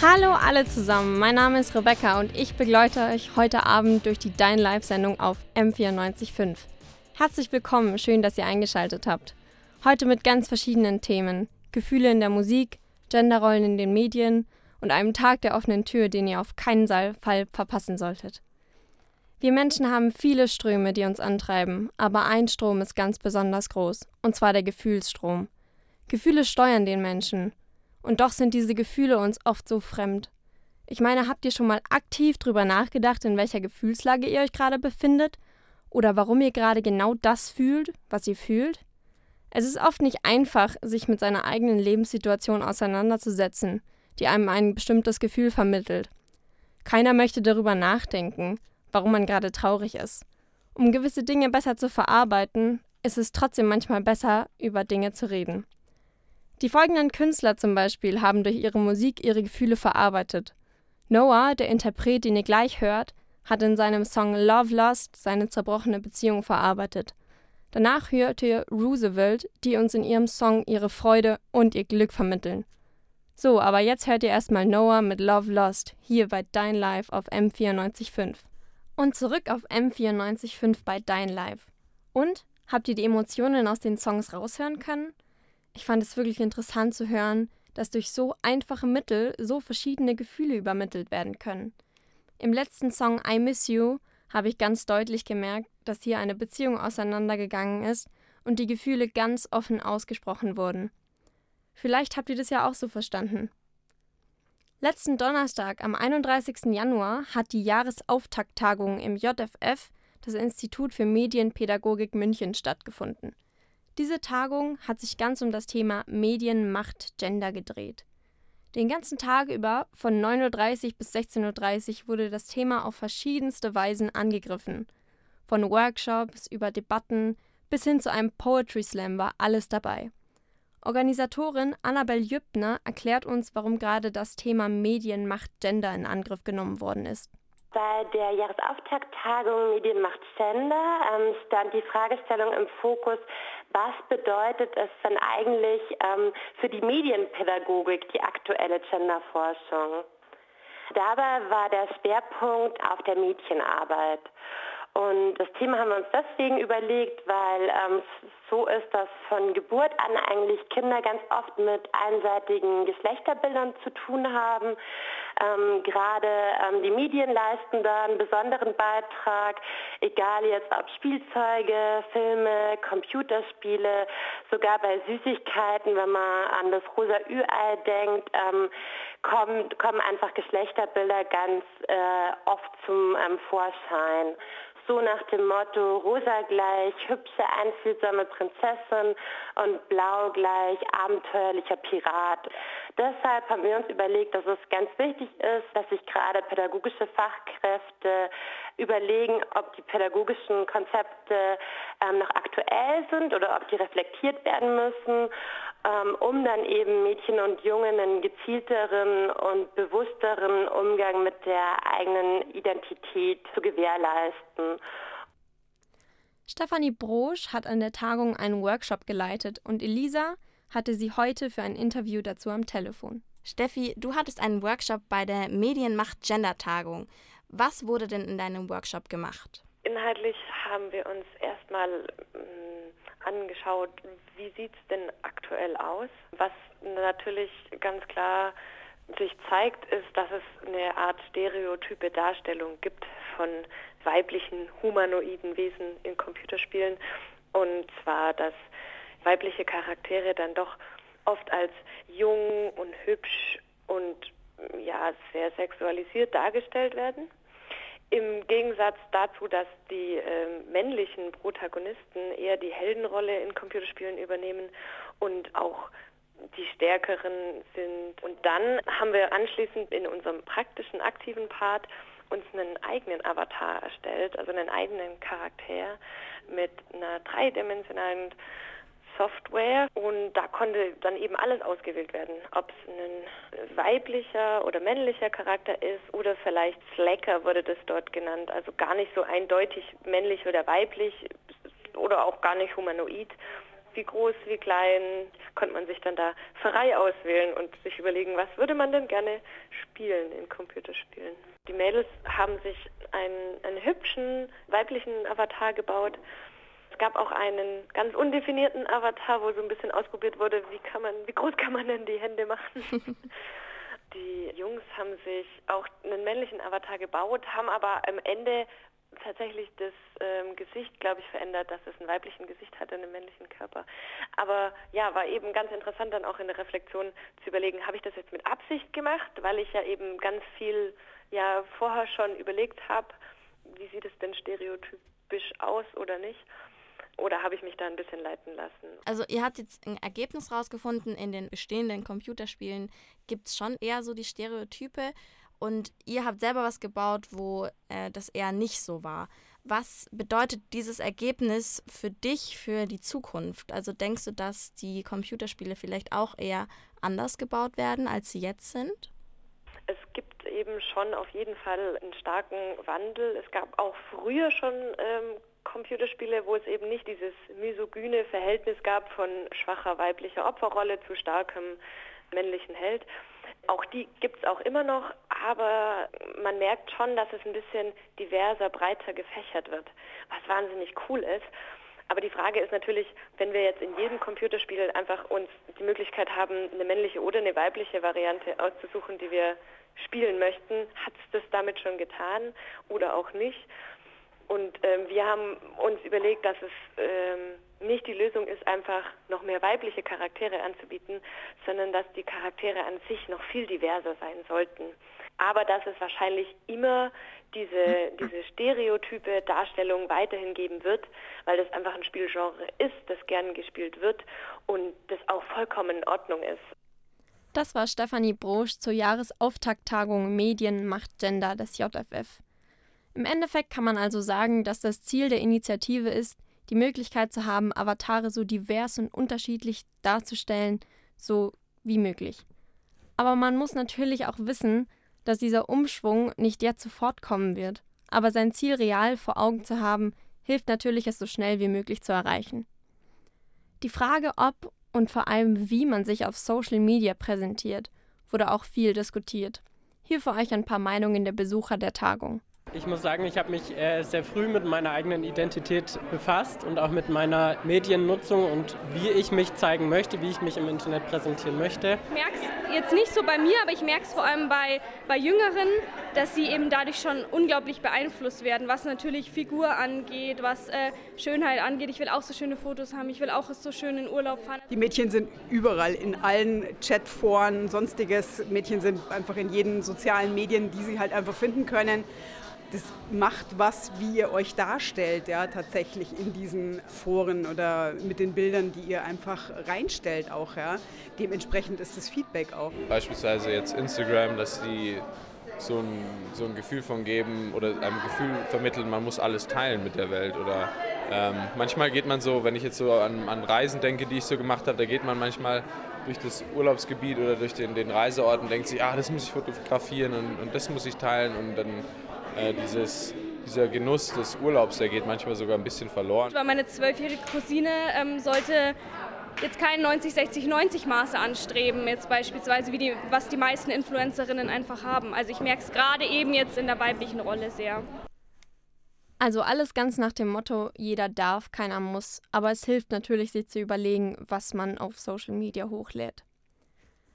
Hallo alle zusammen, mein Name ist Rebecca und ich begleite euch heute Abend durch die Dein Live-Sendung auf M945. Herzlich willkommen, schön, dass ihr eingeschaltet habt. Heute mit ganz verschiedenen Themen: Gefühle in der Musik, Genderrollen in den Medien und einem Tag der offenen Tür, den ihr auf keinen Fall verpassen solltet. Wir Menschen haben viele Ströme, die uns antreiben, aber ein Strom ist ganz besonders groß, und zwar der Gefühlsstrom. Gefühle steuern den Menschen, und doch sind diese Gefühle uns oft so fremd. Ich meine, habt ihr schon mal aktiv drüber nachgedacht, in welcher Gefühlslage ihr euch gerade befindet? Oder warum ihr gerade genau das fühlt, was ihr fühlt? Es ist oft nicht einfach, sich mit seiner eigenen Lebenssituation auseinanderzusetzen, die einem ein bestimmtes Gefühl vermittelt. Keiner möchte darüber nachdenken, warum man gerade traurig ist. Um gewisse Dinge besser zu verarbeiten, ist es trotzdem manchmal besser, über Dinge zu reden. Die folgenden Künstler zum Beispiel haben durch ihre Musik ihre Gefühle verarbeitet. Noah, der Interpret, den ihr gleich hört, hat in seinem Song Love Lost seine zerbrochene Beziehung verarbeitet. Danach hört ihr Roosevelt, die uns in ihrem Song ihre Freude und ihr Glück vermitteln. So, aber jetzt hört ihr erstmal Noah mit Love Lost hier bei Dein Live auf M945. Und zurück auf M945 bei Dein Live. Und? Habt ihr die Emotionen aus den Songs raushören können? Ich fand es wirklich interessant zu hören, dass durch so einfache Mittel so verschiedene Gefühle übermittelt werden können. Im letzten Song I Miss You habe ich ganz deutlich gemerkt, dass hier eine Beziehung auseinandergegangen ist und die Gefühle ganz offen ausgesprochen wurden. Vielleicht habt ihr das ja auch so verstanden. Letzten Donnerstag, am 31. Januar, hat die Jahresauftakttagung im JFF, das Institut für Medienpädagogik München, stattgefunden. Diese Tagung hat sich ganz um das Thema Medien, Macht, Gender gedreht. Den ganzen Tag über, von 9.30 Uhr bis 16.30 Uhr, wurde das Thema auf verschiedenste Weisen angegriffen. Von Workshops über Debatten bis hin zu einem Poetry Slam war alles dabei. Organisatorin Annabel Jüppner erklärt uns, warum gerade das Thema Medien, Macht, Gender in Angriff genommen worden ist. Bei der Jahresauftakttagung Medienmacht Gender ähm, stand die Fragestellung im Fokus, was bedeutet es denn eigentlich ähm, für die Medienpädagogik die aktuelle Genderforschung? Dabei war der Schwerpunkt auf der Mädchenarbeit. Und das Thema haben wir uns deswegen überlegt, weil ähm, so ist, dass von Geburt an eigentlich Kinder ganz oft mit einseitigen Geschlechterbildern zu tun haben. Ähm, Gerade ähm, die Medien leisten da einen besonderen Beitrag, egal jetzt ob Spielzeuge, Filme, Computerspiele, sogar bei Süßigkeiten, wenn man an das rosa Ü-Ei denkt, ähm, kommen, kommen einfach Geschlechterbilder ganz äh, oft zum ähm, Vorschein so nach dem Motto rosa gleich hübsche, einfühlsame Prinzessin und blau gleich abenteuerlicher Pirat. Deshalb haben wir uns überlegt, dass es ganz wichtig ist, dass sich gerade pädagogische Fachkräfte überlegen, ob die pädagogischen Konzepte ähm, noch aktuell sind oder ob die reflektiert werden müssen, um dann eben Mädchen und Jungen einen gezielteren und bewussteren Umgang mit der eigenen Identität zu gewährleisten. Stefanie Brosch hat an der Tagung einen Workshop geleitet und Elisa hatte sie heute für ein Interview dazu am Telefon. Steffi, du hattest einen Workshop bei der Medienmacht Gender Tagung. Was wurde denn in deinem Workshop gemacht? Inhaltlich haben wir uns erstmal mm, angeschaut, wie sieht es denn aktuell aus. Was natürlich ganz klar sich zeigt, ist, dass es eine Art stereotype Darstellung gibt von weiblichen humanoiden Wesen in Computerspielen. Und zwar, dass weibliche Charaktere dann doch oft als jung und hübsch und ja, sehr sexualisiert dargestellt werden. Im Gegensatz dazu, dass die äh, männlichen Protagonisten eher die Heldenrolle in Computerspielen übernehmen und auch die Stärkeren sind. Und dann haben wir anschließend in unserem praktischen, aktiven Part uns einen eigenen Avatar erstellt, also einen eigenen Charakter mit einer dreidimensionalen Software und da konnte dann eben alles ausgewählt werden, ob es ein weiblicher oder männlicher Charakter ist oder vielleicht Slacker wurde das dort genannt, also gar nicht so eindeutig männlich oder weiblich oder auch gar nicht humanoid. wie groß, wie klein, konnte man sich dann da frei auswählen und sich überlegen, was würde man denn gerne spielen in Computerspielen. Die Mädels haben sich einen, einen hübschen weiblichen Avatar gebaut. Es gab auch einen ganz undefinierten Avatar, wo so ein bisschen ausprobiert wurde, wie kann man, wie groß kann man denn die Hände machen. Die Jungs haben sich auch einen männlichen Avatar gebaut, haben aber am Ende tatsächlich das ähm, Gesicht, glaube ich, verändert, dass es einen weiblichen Gesicht hatte, einen männlichen Körper. Aber ja, war eben ganz interessant dann auch in der Reflexion zu überlegen, habe ich das jetzt mit Absicht gemacht, weil ich ja eben ganz viel ja vorher schon überlegt habe, wie sieht es denn stereotypisch aus oder nicht. Oder habe ich mich da ein bisschen leiten lassen? Also ihr habt jetzt ein Ergebnis rausgefunden, in den bestehenden Computerspielen gibt es schon eher so die Stereotype und ihr habt selber was gebaut, wo äh, das eher nicht so war. Was bedeutet dieses Ergebnis für dich, für die Zukunft? Also denkst du, dass die Computerspiele vielleicht auch eher anders gebaut werden, als sie jetzt sind? Es gibt eben schon auf jeden Fall einen starken Wandel. Es gab auch früher schon ähm, Computerspiele, wo es eben nicht dieses misogyne Verhältnis gab von schwacher weiblicher Opferrolle zu starkem männlichen Held. Auch die gibt es auch immer noch, aber man merkt schon, dass es ein bisschen diverser, breiter gefächert wird, was wahnsinnig cool ist. Aber die Frage ist natürlich, wenn wir jetzt in jedem Computerspiel einfach uns die Möglichkeit haben, eine männliche oder eine weibliche Variante auszusuchen, die wir spielen möchten, hat es das damit schon getan oder auch nicht? Und ähm, wir haben uns überlegt, dass es ähm, nicht die Lösung ist, einfach noch mehr weibliche Charaktere anzubieten, sondern dass die Charaktere an sich noch viel diverser sein sollten. Aber dass es wahrscheinlich immer diese, diese stereotype Darstellung weiterhin geben wird, weil das einfach ein Spielgenre ist, das gern gespielt wird und das auch vollkommen in Ordnung ist. Das war Stefanie Brosch zur Jahresauftakttagung Medien Macht Gender des JFF. Im Endeffekt kann man also sagen, dass das Ziel der Initiative ist, die Möglichkeit zu haben, Avatare so divers und unterschiedlich darzustellen, so wie möglich. Aber man muss natürlich auch wissen, dass dieser Umschwung nicht jetzt sofort kommen wird. Aber sein Ziel real vor Augen zu haben, hilft natürlich, es so schnell wie möglich zu erreichen. Die Frage, ob und vor allem wie man sich auf Social Media präsentiert, wurde auch viel diskutiert. Hier für euch ein paar Meinungen der Besucher der Tagung. Ich muss sagen, ich habe mich äh, sehr früh mit meiner eigenen Identität befasst und auch mit meiner Mediennutzung und wie ich mich zeigen möchte, wie ich mich im Internet präsentieren möchte. Ich merke es jetzt nicht so bei mir, aber ich merke es vor allem bei, bei Jüngeren, dass sie eben dadurch schon unglaublich beeinflusst werden, was natürlich Figur angeht, was äh, Schönheit angeht. Ich will auch so schöne Fotos haben, ich will auch so schön in Urlaub fahren. Die Mädchen sind überall, in allen Chatforen, sonstiges. Mädchen sind einfach in jeden sozialen Medien, die sie halt einfach finden können das macht was, wie ihr euch darstellt, ja, tatsächlich in diesen Foren oder mit den Bildern, die ihr einfach reinstellt auch, ja. Dementsprechend ist das Feedback auch. Beispielsweise jetzt Instagram, dass die so ein, so ein Gefühl von geben oder einem Gefühl vermitteln, man muss alles teilen mit der Welt oder ähm, manchmal geht man so, wenn ich jetzt so an, an Reisen denke, die ich so gemacht habe, da geht man manchmal durch das Urlaubsgebiet oder durch den, den Reiseort und denkt sich, ah, das muss ich fotografieren und, und das muss ich teilen und dann äh, dieses, dieser Genuss des Urlaubs, der geht manchmal sogar ein bisschen verloren. Meine zwölfjährige Cousine ähm, sollte jetzt kein 90, 60, 90 Maße anstreben, jetzt beispielsweise, wie die, was die meisten Influencerinnen einfach haben. Also ich merke es gerade eben jetzt in der weiblichen Rolle sehr. Also alles ganz nach dem Motto, jeder darf, keiner muss. Aber es hilft natürlich, sich zu überlegen, was man auf Social Media hochlädt.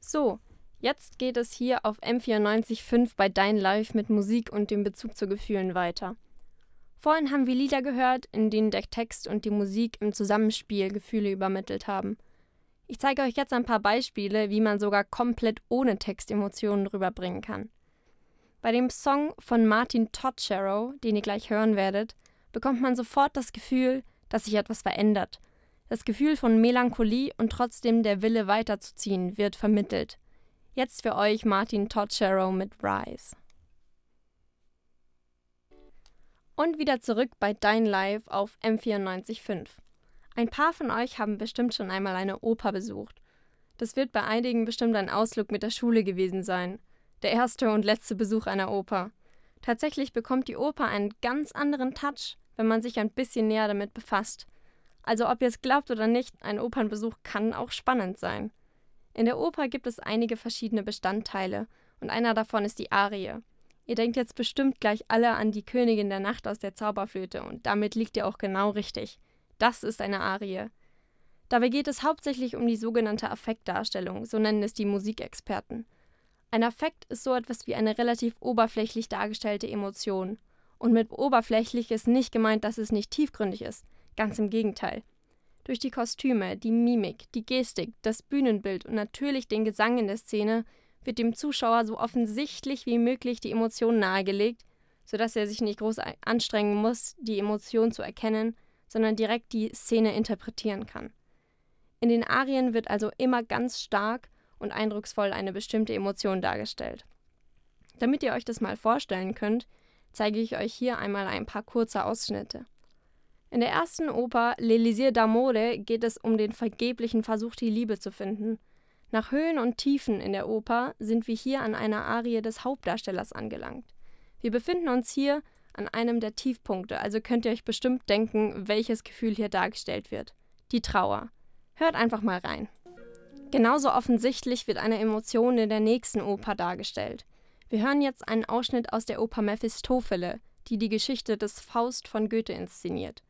So, Jetzt geht es hier auf M94.5 bei Dein Live mit Musik und dem Bezug zu Gefühlen weiter. Vorhin haben wir Lieder gehört, in denen der Text und die Musik im Zusammenspiel Gefühle übermittelt haben. Ich zeige euch jetzt ein paar Beispiele, wie man sogar komplett ohne Text Emotionen rüberbringen kann. Bei dem Song von Martin Totschero, den ihr gleich hören werdet, bekommt man sofort das Gefühl, dass sich etwas verändert. Das Gefühl von Melancholie und trotzdem der Wille weiterzuziehen wird vermittelt. Jetzt für euch Martin Totschero mit Rise. Und wieder zurück bei Dein Live auf M94.5. Ein paar von euch haben bestimmt schon einmal eine Oper besucht. Das wird bei einigen bestimmt ein Ausflug mit der Schule gewesen sein. Der erste und letzte Besuch einer Oper. Tatsächlich bekommt die Oper einen ganz anderen Touch, wenn man sich ein bisschen näher damit befasst. Also ob ihr es glaubt oder nicht, ein Opernbesuch kann auch spannend sein. In der Oper gibt es einige verschiedene Bestandteile und einer davon ist die Arie. Ihr denkt jetzt bestimmt gleich alle an die Königin der Nacht aus der Zauberflöte und damit liegt ihr auch genau richtig. Das ist eine Arie. Dabei geht es hauptsächlich um die sogenannte Affektdarstellung, so nennen es die Musikexperten. Ein Affekt ist so etwas wie eine relativ oberflächlich dargestellte Emotion. Und mit oberflächlich ist nicht gemeint, dass es nicht tiefgründig ist. Ganz im Gegenteil. Durch die Kostüme, die Mimik, die Gestik, das Bühnenbild und natürlich den Gesang in der Szene wird dem Zuschauer so offensichtlich wie möglich die Emotion nahegelegt, sodass er sich nicht groß anstrengen muss, die Emotion zu erkennen, sondern direkt die Szene interpretieren kann. In den Arien wird also immer ganz stark und eindrucksvoll eine bestimmte Emotion dargestellt. Damit ihr euch das mal vorstellen könnt, zeige ich euch hier einmal ein paar kurze Ausschnitte. In der ersten Oper L'Elisir d'Amore geht es um den vergeblichen Versuch, die Liebe zu finden. Nach Höhen und Tiefen in der Oper sind wir hier an einer Arie des Hauptdarstellers angelangt. Wir befinden uns hier an einem der Tiefpunkte, also könnt ihr euch bestimmt denken, welches Gefühl hier dargestellt wird. Die Trauer. Hört einfach mal rein. Genauso offensichtlich wird eine Emotion in der nächsten Oper dargestellt. Wir hören jetzt einen Ausschnitt aus der Oper Mephistophele, die die Geschichte des Faust von Goethe inszeniert.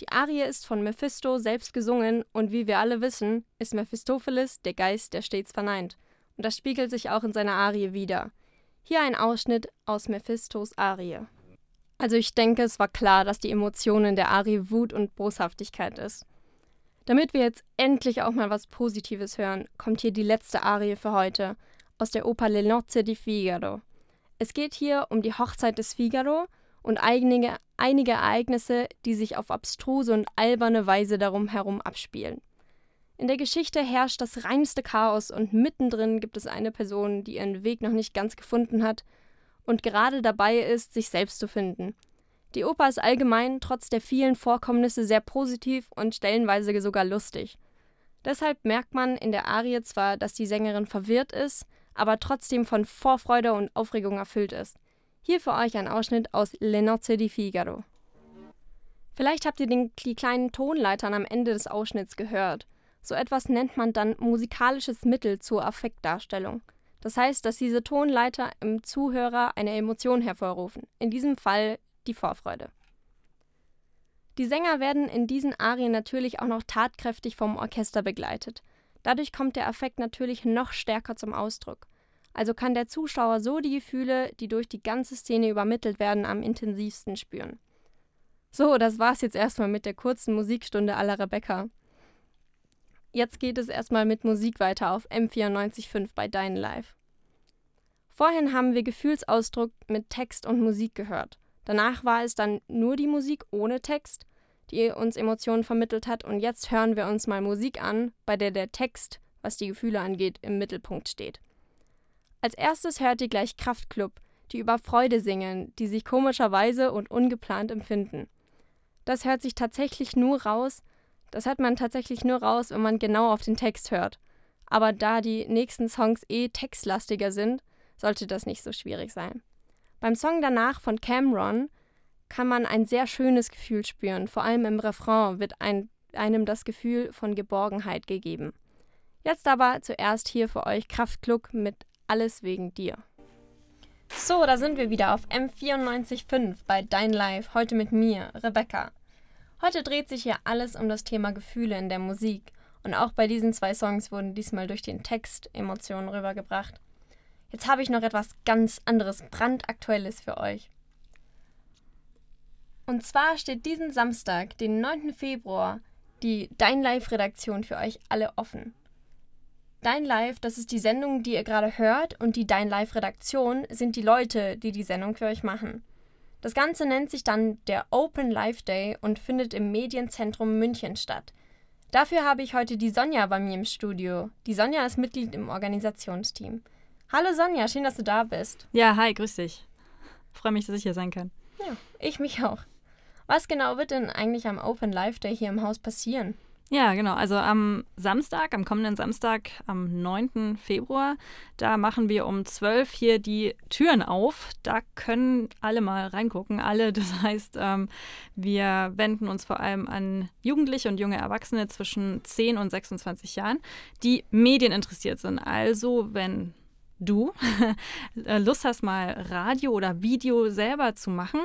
Die Arie ist von Mephisto selbst gesungen und wie wir alle wissen, ist Mephistopheles der Geist, der stets verneint. Und das spiegelt sich auch in seiner Arie wider. Hier ein Ausschnitt aus Mephistos Arie. Also ich denke, es war klar, dass die Emotion in der Arie Wut und Boshaftigkeit ist. Damit wir jetzt endlich auch mal was Positives hören, kommt hier die letzte Arie für heute aus der Oper Le Nozze di Figaro. Es geht hier um die Hochzeit des Figaro und einige, einige Ereignisse, die sich auf abstruse und alberne Weise darum herum abspielen. In der Geschichte herrscht das reinste Chaos und mittendrin gibt es eine Person, die ihren Weg noch nicht ganz gefunden hat und gerade dabei ist, sich selbst zu finden. Die Oper ist allgemein trotz der vielen Vorkommnisse sehr positiv und stellenweise sogar lustig. Deshalb merkt man in der Arie zwar, dass die Sängerin verwirrt ist, aber trotzdem von Vorfreude und Aufregung erfüllt ist. Hier für euch ein Ausschnitt aus Le Nozze di Figaro. Vielleicht habt ihr den, die kleinen Tonleitern am Ende des Ausschnitts gehört. So etwas nennt man dann musikalisches Mittel zur Affektdarstellung. Das heißt, dass diese Tonleiter im Zuhörer eine Emotion hervorrufen, in diesem Fall die Vorfreude. Die Sänger werden in diesen Arien natürlich auch noch tatkräftig vom Orchester begleitet. Dadurch kommt der Affekt natürlich noch stärker zum Ausdruck. Also kann der Zuschauer so die Gefühle, die durch die ganze Szene übermittelt werden, am intensivsten spüren. So, das war's jetzt erstmal mit der kurzen Musikstunde aller Rebecca. Jetzt geht es erstmal mit Musik weiter auf M94.5 bei Dein Live. Vorhin haben wir Gefühlsausdruck mit Text und Musik gehört. Danach war es dann nur die Musik ohne Text, die uns Emotionen vermittelt hat. Und jetzt hören wir uns mal Musik an, bei der der Text, was die Gefühle angeht, im Mittelpunkt steht. Als erstes hört ihr gleich Kraftklub, die über Freude singen, die sich komischerweise und ungeplant empfinden. Das hört sich tatsächlich nur raus, das hört man tatsächlich nur raus, wenn man genau auf den Text hört. Aber da die nächsten Songs eh textlastiger sind, sollte das nicht so schwierig sein. Beim Song danach von Cameron kann man ein sehr schönes Gefühl spüren. Vor allem im Refrain wird ein, einem das Gefühl von Geborgenheit gegeben. Jetzt aber zuerst hier für euch Kraftklub mit Alles wegen dir. So, da sind wir wieder auf M94.5 bei Dein Live, heute mit mir, Rebecca. Heute dreht sich hier alles um das Thema Gefühle in der Musik und auch bei diesen zwei Songs wurden diesmal durch den Text Emotionen rübergebracht. Jetzt habe ich noch etwas ganz anderes, brandaktuelles für euch. Und zwar steht diesen Samstag, den 9. Februar, die Dein Live-Redaktion für euch alle offen. Dein Live, das ist die Sendung, die ihr gerade hört, und die Dein Live-Redaktion sind die Leute, die die Sendung für euch machen. Das Ganze nennt sich dann der Open Live Day und findet im Medienzentrum München statt. Dafür habe ich heute die Sonja bei mir im Studio. Die Sonja ist Mitglied im Organisationsteam. Hallo Sonja, schön, dass du da bist. Ja, hi, grüß dich. Freue mich, dass ich hier sein kann. Ja, ich mich auch. Was genau wird denn eigentlich am Open Live Day hier im Haus passieren? Ja, genau. Also am Samstag, am kommenden Samstag, am 9. Februar, da machen wir um 12 hier die Türen auf. Da können alle mal reingucken, alle. Das heißt, ähm, wir wenden uns vor allem an Jugendliche und junge Erwachsene zwischen 10 und 26 Jahren, die medieninteressiert sind. Also, wenn du Lust hast, mal Radio oder Video selber zu machen,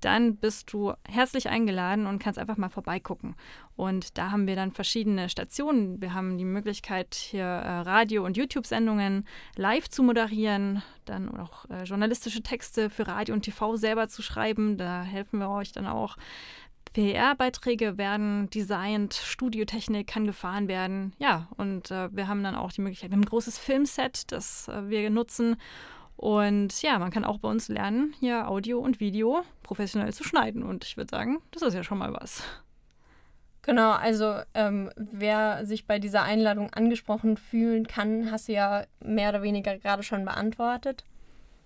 dann bist du herzlich eingeladen und kannst einfach mal vorbeigucken. Und da haben wir dann verschiedene Stationen. Wir haben die Möglichkeit, hier äh, Radio- und YouTube-Sendungen live zu moderieren, dann auch äh, journalistische Texte für Radio und TV selber zu schreiben. Da helfen wir euch dann auch. PR-Beiträge werden designt, Studiotechnik kann gefahren werden. Ja, und äh, wir haben dann auch die Möglichkeit, wir haben ein großes Filmset, das äh, wir nutzen und ja, man kann auch bei uns lernen, hier Audio und Video professionell zu schneiden. Und ich würde sagen, das ist ja schon mal was. Genau, also ähm, wer sich bei dieser Einladung angesprochen fühlen kann, hast du ja mehr oder weniger gerade schon beantwortet.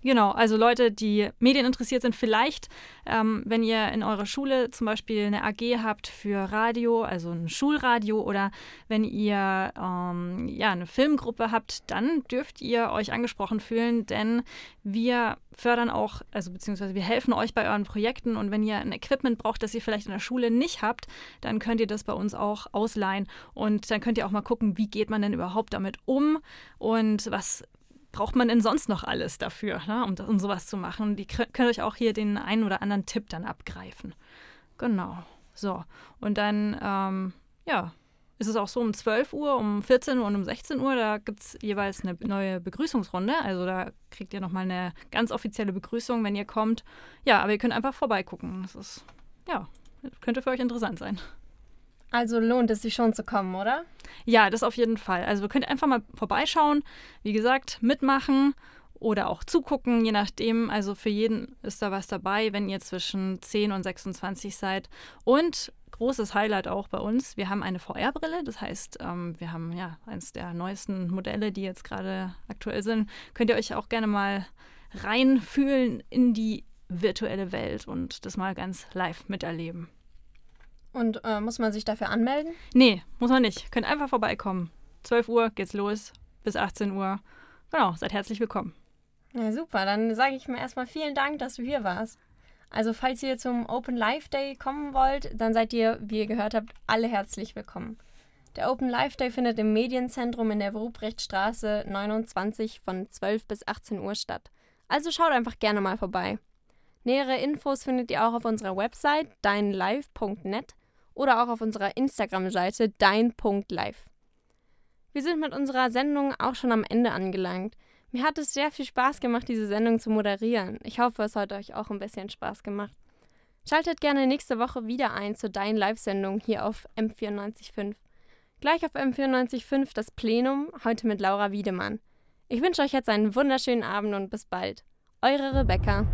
Genau, also Leute, die medieninteressiert sind, vielleicht, ähm, wenn ihr in eurer Schule zum Beispiel eine AG habt für Radio, also ein Schulradio, oder wenn ihr ähm, ja, eine Filmgruppe habt, dann dürft ihr euch angesprochen fühlen, denn wir fördern auch, also beziehungsweise wir helfen euch bei euren Projekten und wenn ihr ein Equipment braucht, das ihr vielleicht in der Schule nicht habt, dann könnt ihr das bei uns auch ausleihen und dann könnt ihr auch mal gucken, wie geht man denn überhaupt damit um und was braucht man denn sonst noch alles dafür, ne, um, um sowas zu machen? Die könnt euch auch hier den einen oder anderen Tipp dann abgreifen. Genau. So. Und dann, ähm, ja, ist es auch so um 12 Uhr, um 14 Uhr und um 16 Uhr, da gibt es jeweils eine neue Begrüßungsrunde. Also da kriegt ihr nochmal eine ganz offizielle Begrüßung, wenn ihr kommt. Ja, aber ihr könnt einfach vorbeigucken. Das ist, ja, könnte für euch interessant sein. Also lohnt es sich schon zu kommen, oder? Ja, das auf jeden Fall. Also ihr könnt einfach mal vorbeischauen, wie gesagt, mitmachen oder auch zugucken, je nachdem. Also für jeden ist da was dabei, wenn ihr zwischen 10 und 26 seid. Und großes Highlight auch bei uns, wir haben eine VR-Brille. Das heißt, ähm, wir haben ja eines der neuesten Modelle, die jetzt gerade aktuell sind. Könnt ihr euch auch gerne mal reinfühlen in die virtuelle Welt und das mal ganz live miterleben. Und äh, muss man sich dafür anmelden? Nee, muss man nicht. Könnt einfach vorbeikommen. 12 Uhr geht's los bis 18 Uhr. Genau, seid herzlich willkommen. Ja, super. Dann sage ich mir erstmal vielen Dank, dass du hier warst. Also, falls ihr zum Open Live Day kommen wollt, dann seid ihr, wie ihr gehört habt, alle herzlich willkommen. Der Open Live Day findet im Medienzentrum in der Ruprechtstraße 29 von 12 bis 18 Uhr statt. Also schaut einfach gerne mal vorbei. Nähere Infos findet ihr auch auf unserer Website deinlive.net oder auch auf unserer Instagram-Seite dein.live. Wir sind mit unserer Sendung auch schon am Ende angelangt. Mir hat es sehr viel Spaß gemacht, diese Sendung zu moderieren. Ich hoffe, es hat euch auch ein bisschen Spaß gemacht. Schaltet gerne nächste Woche wieder ein zur Dein Live-Sendung hier auf M945. Gleich auf M945 das Plenum, heute mit Laura Wiedemann. Ich wünsche euch jetzt einen wunderschönen Abend und bis bald. Eure Rebecca.